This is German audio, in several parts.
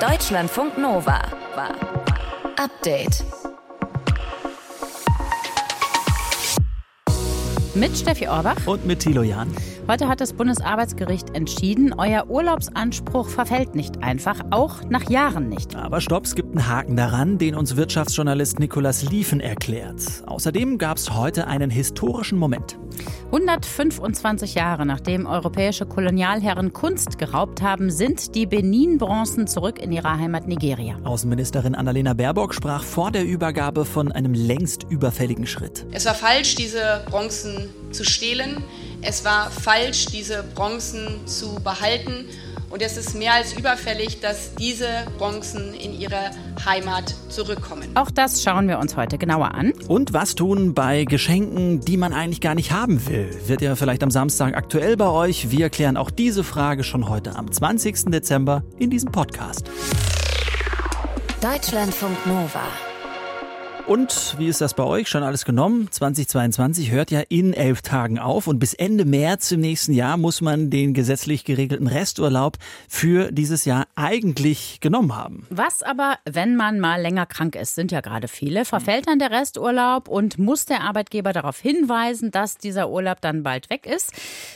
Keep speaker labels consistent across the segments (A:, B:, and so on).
A: Deutschlandfunk Nova. Update.
B: Mit Steffi Orbach
C: und mit Thilo Jahn.
B: Heute hat das Bundesarbeitsgericht entschieden, euer Urlaubsanspruch verfällt nicht einfach, auch nach Jahren nicht.
C: Aber stopp, es gibt einen Haken daran, den uns Wirtschaftsjournalist Nikolas Liefen erklärt. Außerdem gab es heute einen historischen Moment.
B: 125 Jahre nachdem europäische Kolonialherren Kunst geraubt haben, sind die Benin-Bronzen zurück in ihrer Heimat Nigeria.
C: Außenministerin Annalena Baerbock sprach vor der Übergabe von einem längst überfälligen Schritt.
D: Es war falsch, diese Bronzen zu stehlen. Es war falsch, diese Bronzen zu behalten. Und es ist mehr als überfällig, dass diese Bronzen in ihre Heimat zurückkommen.
B: Auch das schauen wir uns heute genauer an.
C: Und was tun bei Geschenken, die man eigentlich gar nicht haben will? Wird ja vielleicht am Samstag aktuell bei euch? Wir klären auch diese Frage schon heute am 20. Dezember in diesem Podcast.
A: Deutschlandfunk Nova.
C: Und wie ist das bei euch? Schon alles genommen? 2022 hört ja in elf Tagen auf und bis Ende März im nächsten Jahr muss man den gesetzlich geregelten Resturlaub für dieses Jahr eigentlich genommen haben.
B: Was aber, wenn man mal länger krank ist, sind ja gerade viele, verfällt dann der Resturlaub und muss der Arbeitgeber darauf hinweisen, dass dieser Urlaub dann bald weg ist?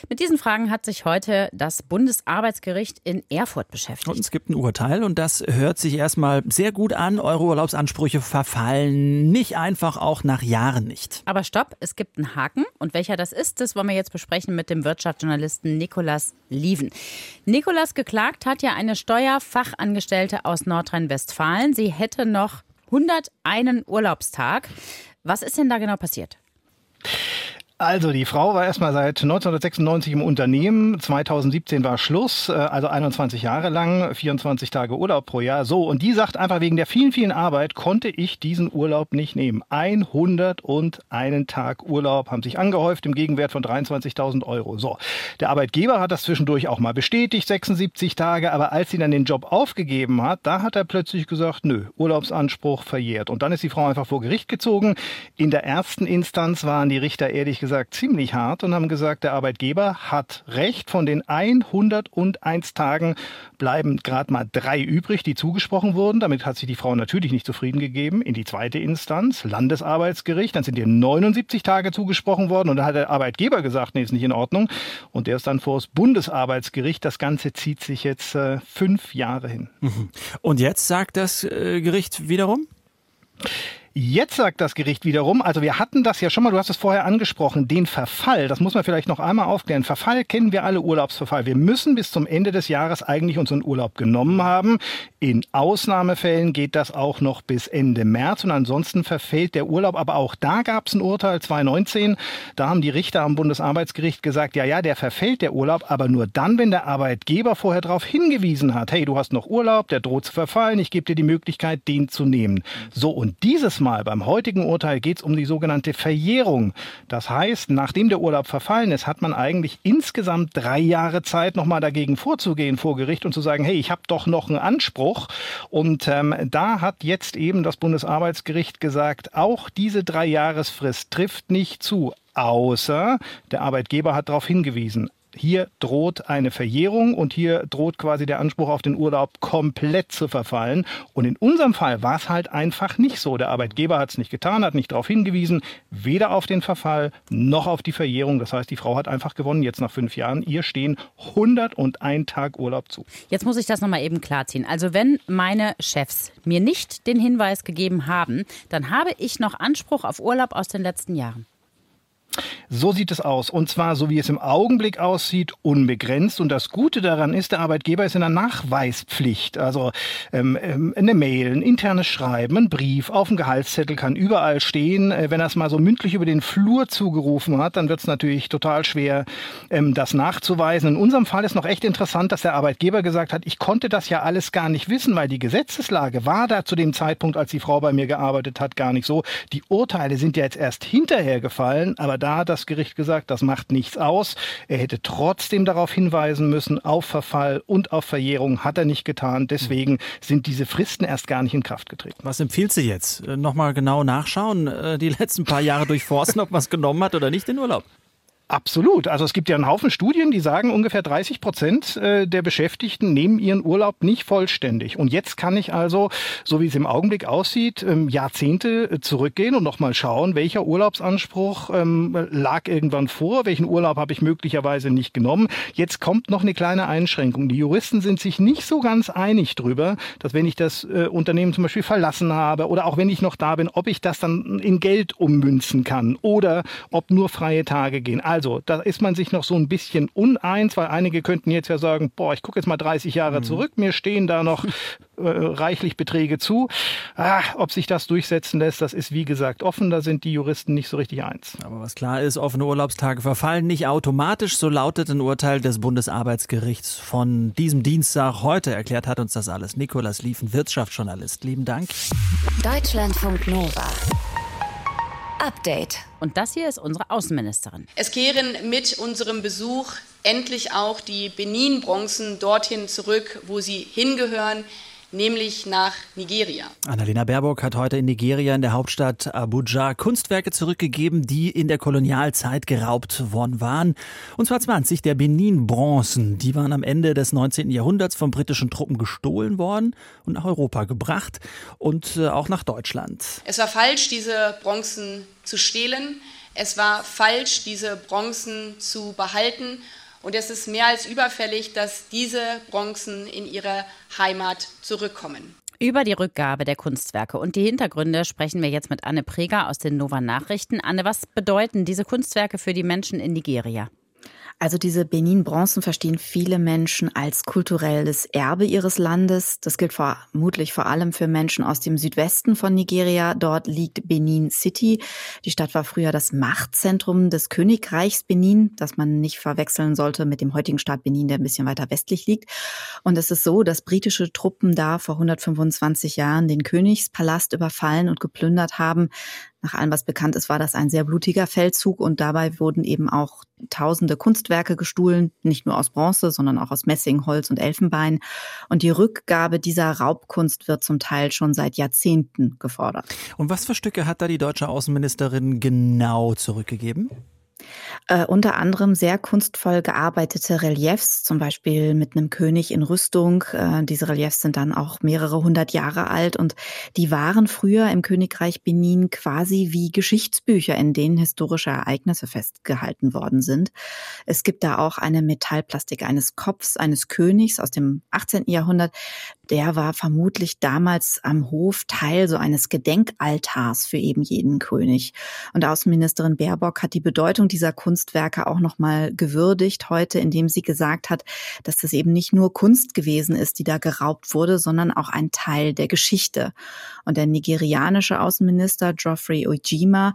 B: Mit diesen Fragen hat sich heute das Bundesarbeitsgericht in Erfurt beschäftigt.
C: Und es gibt ein Urteil und das hört sich erstmal sehr gut an. Eure Urlaubsansprüche verfallen nicht einfach auch nach Jahren nicht.
B: Aber stopp, es gibt einen Haken. Und welcher das ist, das wollen wir jetzt besprechen mit dem Wirtschaftsjournalisten Nikolas Lieven. Nikolas geklagt hat ja eine Steuerfachangestellte aus Nordrhein-Westfalen. Sie hätte noch 101 Urlaubstag. Was ist denn da genau passiert?
E: Also die Frau war erstmal seit 1996 im Unternehmen, 2017 war Schluss, äh, also 21 Jahre lang, 24 Tage Urlaub pro Jahr. So, und die sagt einfach, wegen der vielen, vielen Arbeit konnte ich diesen Urlaub nicht nehmen. 101 Tag Urlaub haben sich angehäuft im Gegenwert von 23.000 Euro. So, der Arbeitgeber hat das zwischendurch auch mal bestätigt, 76 Tage, aber als sie dann den Job aufgegeben hat, da hat er plötzlich gesagt, nö, Urlaubsanspruch verjährt. Und dann ist die Frau einfach vor Gericht gezogen. In der ersten Instanz waren die Richter ehrlich gesagt ziemlich hart und haben gesagt, der Arbeitgeber hat recht. Von den 101 Tagen bleiben gerade mal drei übrig, die zugesprochen wurden. Damit hat sich die Frau natürlich nicht zufrieden gegeben. In die zweite Instanz, Landesarbeitsgericht, dann sind ihr 79 Tage zugesprochen worden und da hat der Arbeitgeber gesagt, nee, ist nicht in Ordnung. Und der ist dann vor das Bundesarbeitsgericht. Das Ganze zieht sich jetzt äh, fünf Jahre hin.
C: Mhm. Und jetzt sagt das äh, Gericht wiederum?
E: Jetzt sagt das Gericht wiederum, also wir hatten das ja schon mal, du hast es vorher angesprochen, den Verfall, das muss man vielleicht noch einmal aufklären. Verfall kennen wir alle Urlaubsverfall. Wir müssen bis zum Ende des Jahres eigentlich unseren Urlaub genommen haben. In Ausnahmefällen geht das auch noch bis Ende März und ansonsten verfällt der Urlaub. Aber auch da gab es ein Urteil 2019. Da haben die Richter am Bundesarbeitsgericht gesagt, ja, ja, der verfällt der Urlaub, aber nur dann, wenn der Arbeitgeber vorher darauf hingewiesen hat, hey, du hast noch Urlaub, der droht zu verfallen, ich gebe dir die Möglichkeit, den zu nehmen. So, und dieses Mal beim heutigen Urteil geht es um die sogenannte Verjährung. Das heißt, nachdem der Urlaub verfallen ist, hat man eigentlich insgesamt drei Jahre Zeit, nochmal dagegen vorzugehen vor Gericht und zu sagen, hey, ich habe doch noch einen Anspruch. Und ähm, da hat jetzt eben das Bundesarbeitsgericht gesagt, auch diese drei Jahresfrist trifft nicht zu außer der Arbeitgeber hat darauf hingewiesen hier droht eine Verjährung und hier droht quasi der Anspruch auf den Urlaub komplett zu verfallen. Und in unserem Fall war es halt einfach nicht so. Der Arbeitgeber hat es nicht getan, hat nicht darauf hingewiesen, weder auf den Verfall noch auf die Verjährung. Das heißt, die Frau hat einfach gewonnen jetzt nach fünf Jahren. Ihr stehen 101 Tag Urlaub zu.
B: Jetzt muss ich das nochmal eben klarziehen. Also wenn meine Chefs mir nicht den Hinweis gegeben haben, dann habe ich noch Anspruch auf Urlaub aus den letzten Jahren.
E: So sieht es aus. Und zwar, so wie es im Augenblick aussieht, unbegrenzt. Und das Gute daran ist, der Arbeitgeber ist in der Nachweispflicht. Also ähm, ähm, eine Mail, ein internes Schreiben, ein Brief auf dem Gehaltszettel kann überall stehen. Äh, wenn er es mal so mündlich über den Flur zugerufen hat, dann wird es natürlich total schwer, ähm, das nachzuweisen. In unserem Fall ist noch echt interessant, dass der Arbeitgeber gesagt hat, ich konnte das ja alles gar nicht wissen, weil die Gesetzeslage war da zu dem Zeitpunkt, als die Frau bei mir gearbeitet hat, gar nicht so. Die Urteile sind ja jetzt erst hinterher gefallen, aber da hat das Gericht gesagt, das macht nichts aus. Er hätte trotzdem darauf hinweisen müssen, auf Verfall und auf Verjährung hat er nicht getan. Deswegen sind diese Fristen erst gar nicht in Kraft getreten.
C: Was empfiehlt sie jetzt? Äh, nochmal genau nachschauen, äh, die letzten paar Jahre durchforsten, ob man es genommen hat oder nicht in Urlaub?
E: Absolut. Also es gibt ja einen Haufen Studien, die sagen, ungefähr 30 Prozent äh, der Beschäftigten nehmen ihren Urlaub nicht vollständig. Und jetzt kann ich also, so wie es im Augenblick aussieht, ähm, Jahrzehnte äh, zurückgehen und nochmal schauen, welcher Urlaubsanspruch ähm, lag irgendwann vor, welchen Urlaub habe ich möglicherweise nicht genommen. Jetzt kommt noch eine kleine Einschränkung. Die Juristen sind sich nicht so ganz einig drüber, dass wenn ich das äh, Unternehmen zum Beispiel verlassen habe oder auch wenn ich noch da bin, ob ich das dann in Geld ummünzen kann oder ob nur freie Tage gehen. Also, da ist man sich noch so ein bisschen uneins, weil einige könnten jetzt ja sagen, boah, ich gucke jetzt mal 30 Jahre mhm. zurück, mir stehen da noch äh, reichlich Beträge zu. Ah, ob sich das durchsetzen lässt, das ist wie gesagt offen, da sind die Juristen nicht so richtig eins.
C: Aber was klar ist, offene Urlaubstage verfallen nicht automatisch, so lautet ein Urteil des Bundesarbeitsgerichts von diesem Dienstag. Heute erklärt hat uns das alles Nikolas Liefen, Wirtschaftsjournalist. Lieben Dank.
A: Deutschlandfunk Nova. Update.
B: Und das hier ist unsere Außenministerin.
D: Es kehren mit unserem Besuch endlich auch die Benin-Bronzen dorthin zurück, wo sie hingehören, nämlich nach Nigeria.
C: Annalena Baerbock hat heute in Nigeria in der Hauptstadt Abuja Kunstwerke zurückgegeben, die in der Kolonialzeit geraubt worden waren. Und zwar 20 der Benin-Bronzen. Die waren am Ende des 19. Jahrhunderts von britischen Truppen gestohlen worden und nach Europa gebracht und äh, auch nach Deutschland.
D: Es war falsch, diese Bronzen zu stehlen. Es war falsch, diese Bronzen zu behalten. Und es ist mehr als überfällig, dass diese Bronzen in ihre Heimat zurückkommen.
B: Über die Rückgabe der Kunstwerke und die Hintergründe sprechen wir jetzt mit Anne Preger aus den Nova Nachrichten. Anne, was bedeuten diese Kunstwerke für die Menschen in Nigeria?
F: Also diese Benin-Bronzen verstehen viele Menschen als kulturelles Erbe ihres Landes. Das gilt vermutlich vor allem für Menschen aus dem Südwesten von Nigeria. Dort liegt Benin City. Die Stadt war früher das Machtzentrum des Königreichs Benin, das man nicht verwechseln sollte mit dem heutigen Staat Benin, der ein bisschen weiter westlich liegt. Und es ist so, dass britische Truppen da vor 125 Jahren den Königspalast überfallen und geplündert haben. Nach allem, was bekannt ist, war das ein sehr blutiger Feldzug und dabei wurden eben auch tausende Kunstwerke gestohlen, nicht nur aus Bronze, sondern auch aus Messing, Holz und Elfenbein. Und die Rückgabe dieser Raubkunst wird zum Teil schon seit Jahrzehnten gefordert.
C: Und was für Stücke hat da die deutsche Außenministerin genau zurückgegeben?
F: Äh, unter anderem sehr kunstvoll gearbeitete Reliefs, zum Beispiel mit einem König in Rüstung. Äh, diese Reliefs sind dann auch mehrere hundert Jahre alt und die waren früher im Königreich Benin quasi wie Geschichtsbücher, in denen historische Ereignisse festgehalten worden sind. Es gibt da auch eine Metallplastik eines Kopfs eines Königs aus dem 18. Jahrhundert. Der war vermutlich damals am Hof Teil so eines Gedenkaltars für eben jeden König. Und Außenministerin Baerbock hat die Bedeutung dieser Kunstwerke auch nochmal gewürdigt heute, indem sie gesagt hat, dass das eben nicht nur Kunst gewesen ist, die da geraubt wurde, sondern auch ein Teil der Geschichte. Und der nigerianische Außenminister Geoffrey Ojima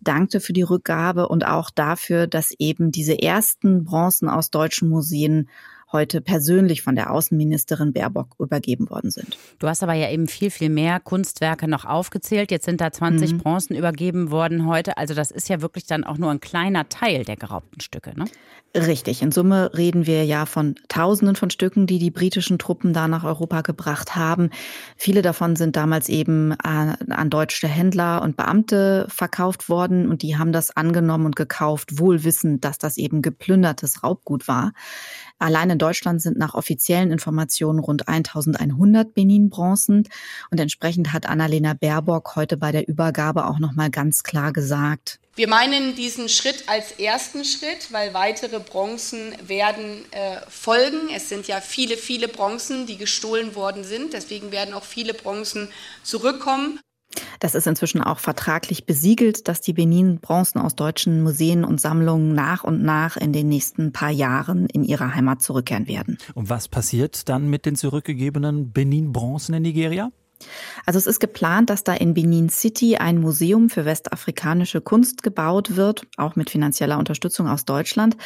F: dankte für die Rückgabe und auch dafür, dass eben diese ersten Bronzen aus deutschen Museen heute persönlich von der Außenministerin Baerbock übergeben worden sind.
B: Du hast aber ja eben viel, viel mehr Kunstwerke noch aufgezählt. Jetzt sind da 20 mhm. Bronzen übergeben worden heute. Also das ist ja wirklich dann auch nur ein kleiner Teil der geraubten Stücke, ne?
F: Richtig. In Summe reden wir ja von Tausenden von Stücken, die die britischen Truppen da nach Europa gebracht haben. Viele davon sind damals eben an deutsche Händler und Beamte verkauft worden und die haben das angenommen und gekauft, wohl wissend, dass das eben geplündertes Raubgut war. Allein in Deutschland sind nach offiziellen Informationen rund 1100 Benin-Bronzen. Und entsprechend hat Annalena Baerbock heute bei der Übergabe auch nochmal ganz klar gesagt,
D: wir meinen diesen Schritt als ersten Schritt, weil weitere Bronzen werden äh, folgen. Es sind ja viele, viele Bronzen, die gestohlen worden sind. Deswegen werden auch viele Bronzen zurückkommen.
F: Das ist inzwischen auch vertraglich besiegelt, dass die Benin-Bronzen aus deutschen Museen und Sammlungen nach und nach in den nächsten paar Jahren in ihre Heimat zurückkehren werden.
C: Und was passiert dann mit den zurückgegebenen Benin-Bronzen in Nigeria?
F: Also es ist geplant, dass da in Benin City ein Museum für westafrikanische Kunst gebaut wird, auch mit finanzieller Unterstützung aus Deutschland.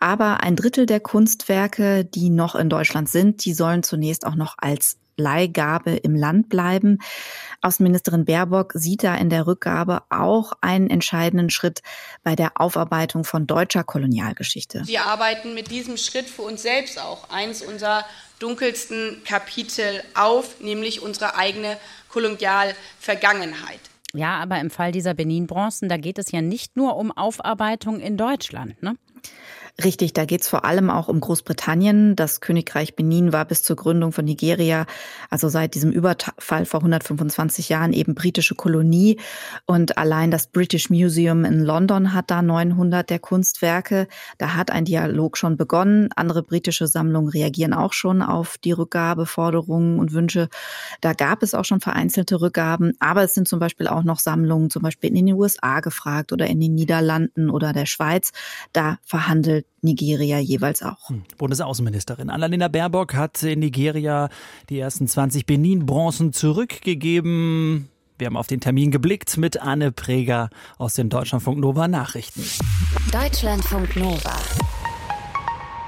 F: Aber ein Drittel der Kunstwerke, die noch in Deutschland sind, die sollen zunächst auch noch als Leihgabe im Land bleiben. Außenministerin Baerbock sieht da in der Rückgabe auch einen entscheidenden Schritt bei der Aufarbeitung von deutscher Kolonialgeschichte.
D: Wir arbeiten mit diesem Schritt für uns selbst auch eins unserer dunkelsten Kapitel auf, nämlich unsere eigene Kolonialvergangenheit.
B: Ja, aber im Fall dieser Benin-Bronzen, da geht es ja nicht nur um Aufarbeitung in Deutschland, ne?
F: Richtig, da geht es vor allem auch um Großbritannien. Das Königreich Benin war bis zur Gründung von Nigeria, also seit diesem Überfall vor 125 Jahren, eben britische Kolonie. Und allein das British Museum in London hat da 900 der Kunstwerke. Da hat ein Dialog schon begonnen. Andere britische Sammlungen reagieren auch schon auf die Rückgabeforderungen und Wünsche. Da gab es auch schon vereinzelte Rückgaben. Aber es sind zum Beispiel auch noch Sammlungen, zum Beispiel in den USA gefragt oder in den Niederlanden oder der Schweiz. Da verhandelt Nigeria jeweils auch. Hm.
C: Bundesaußenministerin Annalena Baerbock hat in Nigeria die ersten 20 Benin-Bronzen zurückgegeben. Wir haben auf den Termin geblickt mit Anne Preger aus den Deutschlandfunk Nova Nachrichten.
A: Deutschlandfunk Nova.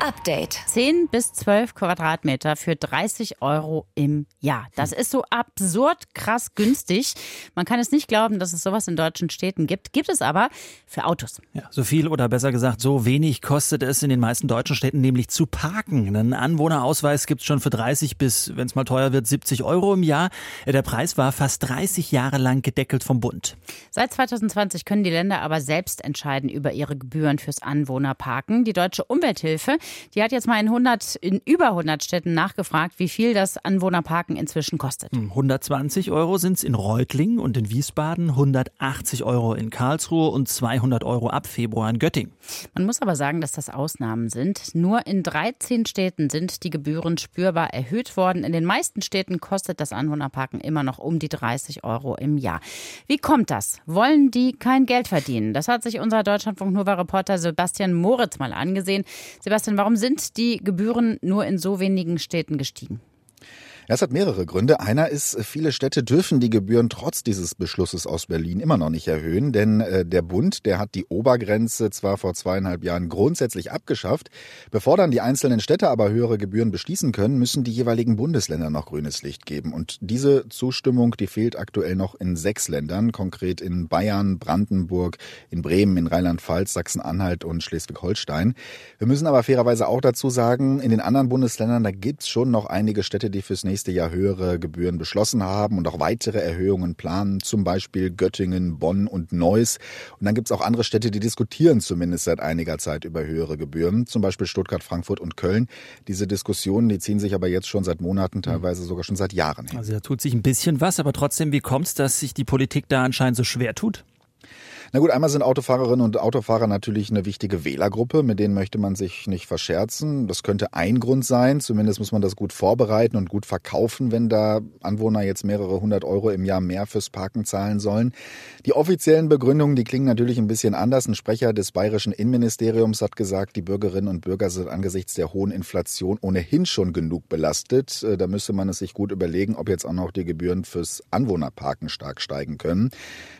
A: Update.
B: 10 bis 12 Quadratmeter für 30 Euro im Jahr. Das ist so absurd krass günstig. Man kann es nicht glauben, dass es sowas in deutschen Städten gibt. Gibt es aber für Autos.
C: Ja, so viel oder besser gesagt, so wenig kostet es in den meisten deutschen Städten nämlich zu parken. Einen Anwohnerausweis gibt es schon für 30 bis, wenn es mal teuer wird, 70 Euro im Jahr. Der Preis war fast 30 Jahre lang gedeckelt vom Bund.
B: Seit 2020 können die Länder aber selbst entscheiden über ihre Gebühren fürs Anwohnerparken. Die Deutsche Umwelthilfe die hat jetzt mal in 100, in über 100 Städten nachgefragt, wie viel das Anwohnerparken inzwischen kostet.
C: 120 hm, Euro sind es in Reutlingen und in Wiesbaden, 180 Euro in Karlsruhe und 200 Euro ab Februar in Göttingen.
B: Man muss aber sagen, dass das Ausnahmen sind. Nur in 13 Städten sind die Gebühren spürbar erhöht worden. In den meisten Städten kostet das Anwohnerparken immer noch um die 30 Euro im Jahr. Wie kommt das? Wollen die kein Geld verdienen? Das hat sich unser Deutschlandfunk Nova Reporter Sebastian Moritz mal angesehen. Sebastian, Warum sind die Gebühren nur in so wenigen Städten gestiegen?
G: Es hat mehrere Gründe. Einer ist, viele Städte dürfen die Gebühren trotz dieses Beschlusses aus Berlin immer noch nicht erhöhen, denn äh, der Bund, der hat die Obergrenze zwar vor zweieinhalb Jahren grundsätzlich abgeschafft. Bevor dann die einzelnen Städte aber höhere Gebühren beschließen können, müssen die jeweiligen Bundesländer noch grünes Licht geben. Und diese Zustimmung, die fehlt aktuell noch in sechs Ländern, konkret in Bayern, Brandenburg, in Bremen, in Rheinland-Pfalz, Sachsen-Anhalt und Schleswig-Holstein. Wir müssen aber fairerweise auch dazu sagen, in den anderen Bundesländern, da gibt's schon noch einige Städte, die fürs nächste nächste Jahr höhere Gebühren beschlossen haben und auch weitere Erhöhungen planen, zum Beispiel Göttingen, Bonn und Neuss. Und dann gibt es auch andere Städte, die diskutieren zumindest seit einiger Zeit über höhere Gebühren, zum Beispiel Stuttgart, Frankfurt und Köln. Diese Diskussionen, die ziehen sich aber jetzt schon seit Monaten, teilweise sogar schon seit Jahren hin.
C: Also da tut sich ein bisschen was, aber trotzdem, wie kommt es, dass sich die Politik da anscheinend so schwer tut?
G: Na gut, einmal sind Autofahrerinnen und Autofahrer natürlich eine wichtige Wählergruppe, mit denen möchte man sich nicht verscherzen. Das könnte ein Grund sein. Zumindest muss man das gut vorbereiten und gut verkaufen, wenn da Anwohner jetzt mehrere hundert Euro im Jahr mehr fürs Parken zahlen sollen. Die offiziellen Begründungen, die klingen natürlich ein bisschen anders. Ein Sprecher des bayerischen Innenministeriums hat gesagt, die Bürgerinnen und Bürger sind angesichts der hohen Inflation ohnehin schon genug belastet. Äh, da müsste man es sich gut überlegen, ob jetzt auch noch die Gebühren fürs Anwohnerparken stark steigen können.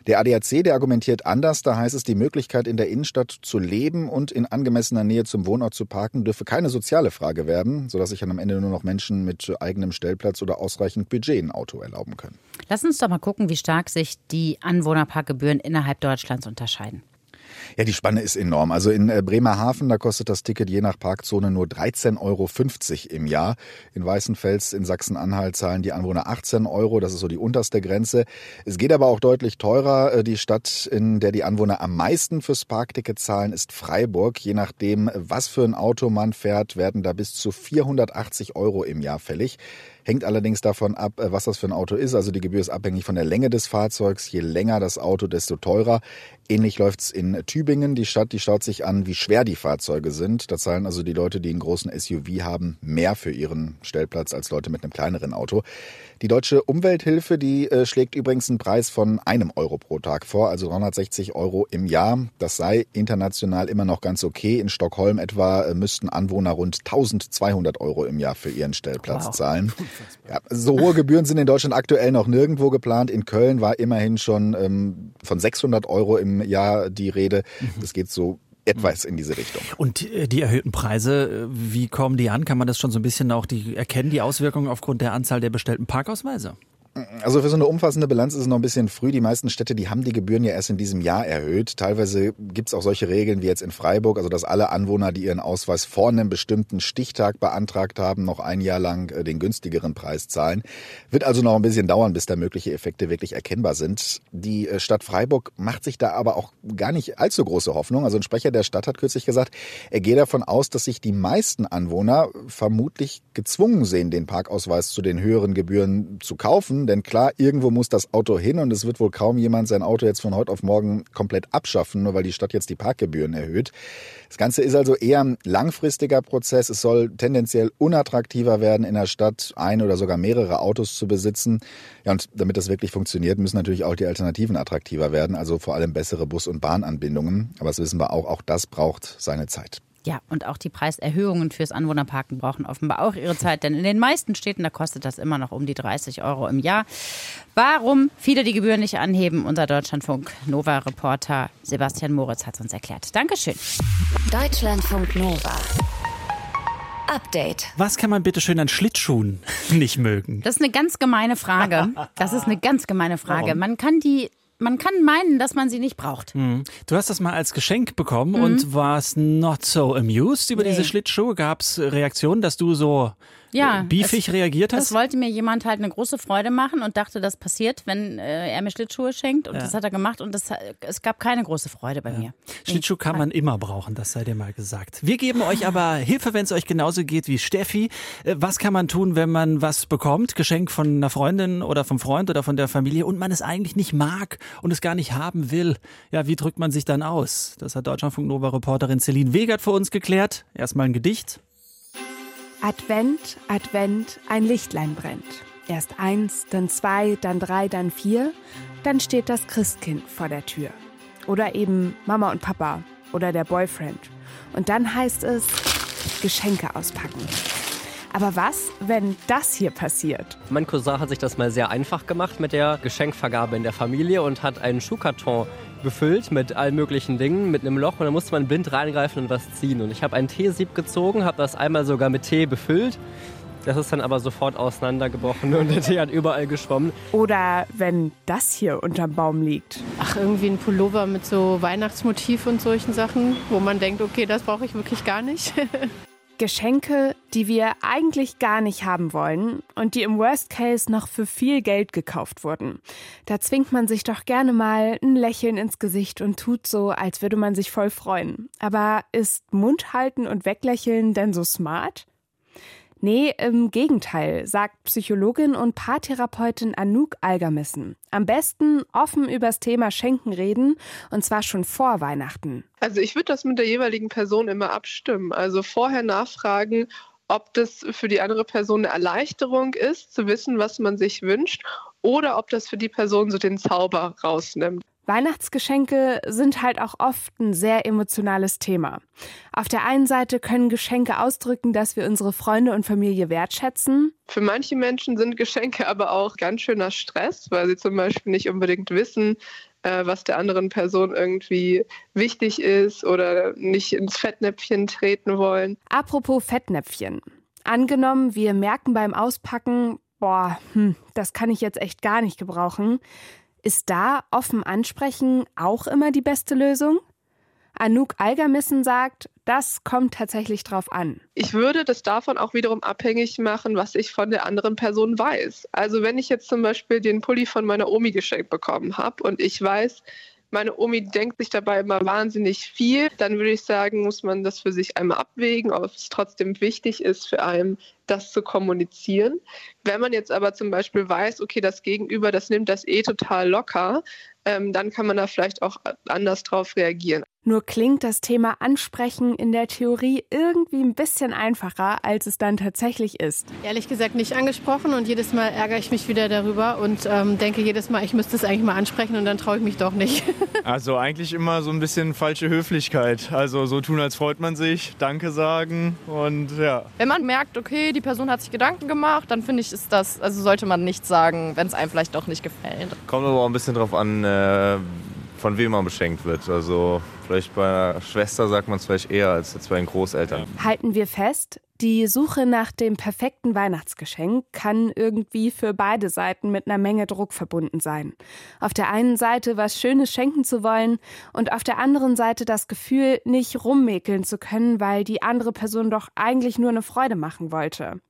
G: Der ADAC, der argumentiert an, anders. Da heißt es, die Möglichkeit in der Innenstadt zu leben und in angemessener Nähe zum Wohnort zu parken dürfe keine soziale Frage werden, sodass sich dann am Ende nur noch Menschen mit eigenem Stellplatz oder ausreichend Budget ein Auto erlauben können.
B: Lass uns doch mal gucken, wie stark sich die Anwohnerparkgebühren innerhalb Deutschlands unterscheiden.
G: Ja, die Spanne ist enorm. Also in äh, Bremerhaven, da kostet das Ticket je nach Parkzone nur 13,50 Euro im Jahr. In Weißenfels in Sachsen-Anhalt zahlen die Anwohner 18 Euro. Das ist so die unterste Grenze. Es geht aber auch deutlich teurer. Äh, die Stadt, in der die Anwohner am meisten fürs Parkticket zahlen, ist Freiburg. Je nachdem, was für ein Auto man fährt, werden da bis zu 480 Euro im Jahr fällig. Hängt allerdings davon ab, äh, was das für ein Auto ist. Also die Gebühr ist abhängig von der Länge des Fahrzeugs. Je länger das Auto, desto teurer. Ähnlich läuft's in Tübingen. Die Stadt, die schaut sich an, wie schwer die Fahrzeuge sind. Da zahlen also die Leute, die einen großen SUV haben, mehr für ihren Stellplatz als Leute mit einem kleineren Auto. Die deutsche Umwelthilfe, die äh, schlägt übrigens einen Preis von einem Euro pro Tag vor, also 360 Euro im Jahr. Das sei international immer noch ganz okay. In Stockholm etwa äh, müssten Anwohner rund 1200 Euro im Jahr für ihren Stellplatz wow. zahlen. Ja, so hohe Gebühren sind in Deutschland aktuell noch nirgendwo geplant. In Köln war immerhin schon ähm, von 600 Euro im Jahr die Rede. Mhm. Das geht so etwas in diese Richtung.
C: Und äh, die erhöhten Preise, äh, wie kommen die an? Kann man das schon so ein bisschen auch die, erkennen, die Auswirkungen aufgrund der Anzahl der bestellten Parkausweise?
G: Also für so eine umfassende Bilanz ist es noch ein bisschen früh. Die meisten Städte, die haben die Gebühren ja erst in diesem Jahr erhöht. Teilweise gibt es auch solche Regeln wie jetzt in Freiburg, also dass alle Anwohner, die ihren Ausweis vor einem bestimmten Stichtag beantragt haben, noch ein Jahr lang äh, den günstigeren Preis zahlen. Wird also noch ein bisschen dauern, bis da mögliche Effekte wirklich erkennbar sind. Die äh, Stadt Freiburg macht sich da aber auch gar nicht allzu große Hoffnung. Also ein Sprecher der Stadt hat kürzlich gesagt, er gehe davon aus, dass sich die meisten Anwohner vermutlich gezwungen sehen, den Parkausweis zu den höheren Gebühren zu kaufen. Denn klar, irgendwo muss das Auto hin und es wird wohl kaum jemand sein Auto jetzt von heute auf morgen komplett abschaffen, nur weil die Stadt jetzt die Parkgebühren erhöht. Das Ganze ist also eher ein langfristiger Prozess. Es soll tendenziell unattraktiver werden, in der Stadt ein oder sogar mehrere Autos zu besitzen. Ja, und damit das wirklich funktioniert, müssen natürlich auch die Alternativen attraktiver werden, also vor allem bessere Bus- und Bahnanbindungen. Aber das wissen wir auch, auch das braucht seine Zeit.
B: Ja, und auch die Preiserhöhungen fürs Anwohnerparken brauchen offenbar auch ihre Zeit, denn in den meisten Städten, da kostet das immer noch um die 30 Euro im Jahr. Warum viele die Gebühren nicht anheben, unser Deutschlandfunk Nova-Reporter Sebastian Moritz hat es uns erklärt. Dankeschön.
A: Deutschlandfunk Nova. Update.
C: Was kann man bitte schön an Schlittschuhen nicht mögen?
B: Das ist eine ganz gemeine Frage. Das ist eine ganz gemeine Frage.
C: Warum?
B: Man kann die man kann meinen, dass man sie nicht braucht.
C: Mhm. Du hast das mal als Geschenk bekommen und warst not so amused über
B: Nee.
C: diese Schlittschuhe. Gab es Reaktionen, dass du so
B: Ja,
C: äh, beefig
B: es-
C: reagiert hast?
B: Es wollte mir jemand halt eine große Freude machen und dachte, das passiert, wenn äh, er mir Schlittschuhe schenkt. Und das hat er gemacht und das, es gab keine große Freude bei mir.
C: Schlittschuh kann man immer brauchen, das sei dir mal gesagt. Wir geben euch aber Hilfe, wenn es euch genauso geht wie Steffi. Äh, Was kann man tun, wenn man was bekommt? Geschenk von einer Freundin oder vom Freund oder von der Familie und man es eigentlich nicht mag und es gar nicht haben will. Ja, wie drückt man sich dann aus? Das hat Deutschlandfunk Nova Reporterin Celine Wegert für uns geklärt. Erstmal ein Gedicht.
H: Advent, Advent, ein Lichtlein brennt. Erst eins, dann zwei, dann drei, dann vier. Dann steht das Christkind vor der Tür. Oder eben Mama und Papa oder der Boyfriend. Und dann heißt es Geschenke auspacken. Aber was, wenn das hier passiert?
I: Mein Cousin hat sich das mal sehr einfach gemacht mit der Geschenkvergabe in der Familie und hat einen Schuhkarton befüllt mit allen möglichen Dingen, mit einem Loch und dann musste man blind reingreifen und was ziehen. Und ich habe ein Teesieb gezogen, habe das einmal sogar mit Tee befüllt. Das ist dann aber sofort auseinandergebrochen und der Tee hat überall geschwommen.
H: Oder wenn das hier unterm Baum liegt?
J: Ach, irgendwie ein Pullover mit so Weihnachtsmotiv und solchen Sachen, wo man denkt, okay, das brauche ich wirklich gar nicht.
H: Geschenke, die wir eigentlich gar nicht haben wollen und die im Worst Case noch für viel Geld gekauft wurden. Da zwingt man sich doch gerne mal ein Lächeln ins Gesicht und tut so, als würde man sich voll freuen. Aber ist Mund halten und weglächeln denn so smart? Nee, im Gegenteil, sagt Psychologin und Paartherapeutin Anouk Algermissen. Am besten offen übers Thema Schenken reden und zwar schon vor Weihnachten.
K: Also ich würde das mit der jeweiligen Person immer abstimmen. Also vorher nachfragen, ob das für die andere Person eine Erleichterung ist, zu wissen, was man sich wünscht, oder ob das für die Person so den Zauber rausnimmt.
H: Weihnachtsgeschenke sind halt auch oft ein sehr emotionales Thema. Auf der einen Seite können Geschenke ausdrücken, dass wir unsere Freunde und Familie wertschätzen.
K: Für manche Menschen sind Geschenke aber auch ganz schöner Stress, weil sie zum Beispiel nicht unbedingt wissen, äh, was der anderen Person irgendwie wichtig ist oder nicht ins Fettnäpfchen treten wollen.
H: Apropos Fettnäpfchen. Angenommen, wir merken beim Auspacken, boah, hm, das kann ich jetzt echt gar nicht gebrauchen. Ist da offen ansprechen auch immer die beste Lösung? Anouk Algermissen sagt, das kommt tatsächlich drauf an.
K: Ich würde das davon auch wiederum abhängig machen, was ich von der anderen Person weiß. Also wenn ich jetzt zum Beispiel den Pulli von meiner Omi geschenkt bekommen habe und ich weiß, meine Omi denkt sich dabei immer wahnsinnig viel, dann würde ich sagen, muss man das für sich einmal abwägen, ob es trotzdem wichtig ist für einen, das zu kommunizieren. Wenn man jetzt aber zum Beispiel weiß, okay, das Gegenüber, das nimmt das eh total locker, ähm, dann kann man da vielleicht auch anders drauf reagieren.
H: Nur klingt das Thema Ansprechen in der Theorie irgendwie ein bisschen einfacher, als es dann tatsächlich ist.
J: Ehrlich gesagt nicht angesprochen und jedes Mal ärgere ich mich wieder darüber und ähm, denke jedes Mal, ich müsste es eigentlich mal ansprechen und dann traue ich mich doch nicht.
L: Also eigentlich immer so ein bisschen falsche Höflichkeit. Also so tun, als freut man sich, Danke sagen und ja.
M: Wenn man merkt, okay, die Person hat sich Gedanken gemacht, dann finde ich, ist das, also sollte man nichts sagen, wenn es einem vielleicht doch nicht gefällt.
N: Kommt aber auch ein bisschen drauf an, äh, von wem man beschenkt wird. Also vielleicht bei einer Schwester sagt man es vielleicht eher als jetzt bei den Großeltern.
H: Halten wir fest, Die Suche nach dem perfekten Weihnachtsgeschenk kann irgendwie für beide Seiten mit einer Menge Druck verbunden sein. Auf der einen Seite was Schönes schenken zu wollen und auf der anderen Seite das Gefühl, nicht rummäkeln zu können, weil die andere Person doch eigentlich nur eine Freude machen wollte.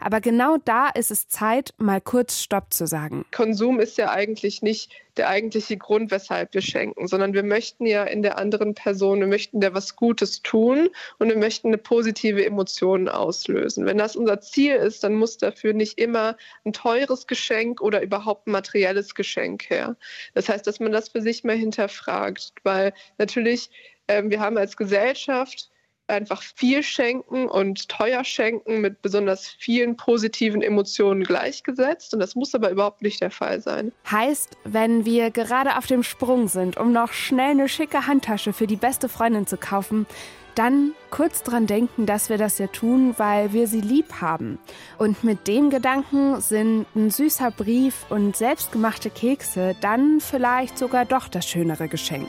H: Aber genau da ist es Zeit, mal kurz Stopp zu sagen.
K: Konsum ist ja eigentlich nicht der eigentliche Grund, weshalb wir schenken, sondern wir möchten ja in der anderen Person, wir möchten der was Gutes tun und wir möchten eine positive Emotion auslösen. Wenn das unser Ziel ist, dann muss dafür nicht immer ein teures Geschenk oder überhaupt ein materielles Geschenk her. Das heißt, dass man das für sich mal hinterfragt, weil natürlich äh, wir haben als Gesellschaft einfach viel schenken und teuer schenken mit besonders vielen positiven Emotionen gleichgesetzt. Und das muss aber überhaupt nicht der Fall sein.
H: Heißt, wenn wir gerade auf dem Sprung sind, um noch schnell eine schicke Handtasche für die beste Freundin zu kaufen, dann kurz dran denken, dass wir das ja tun, weil wir sie lieb haben. Und mit dem Gedanken sind ein süßer Brief und selbstgemachte Kekse dann vielleicht sogar doch das schönere Geschenk.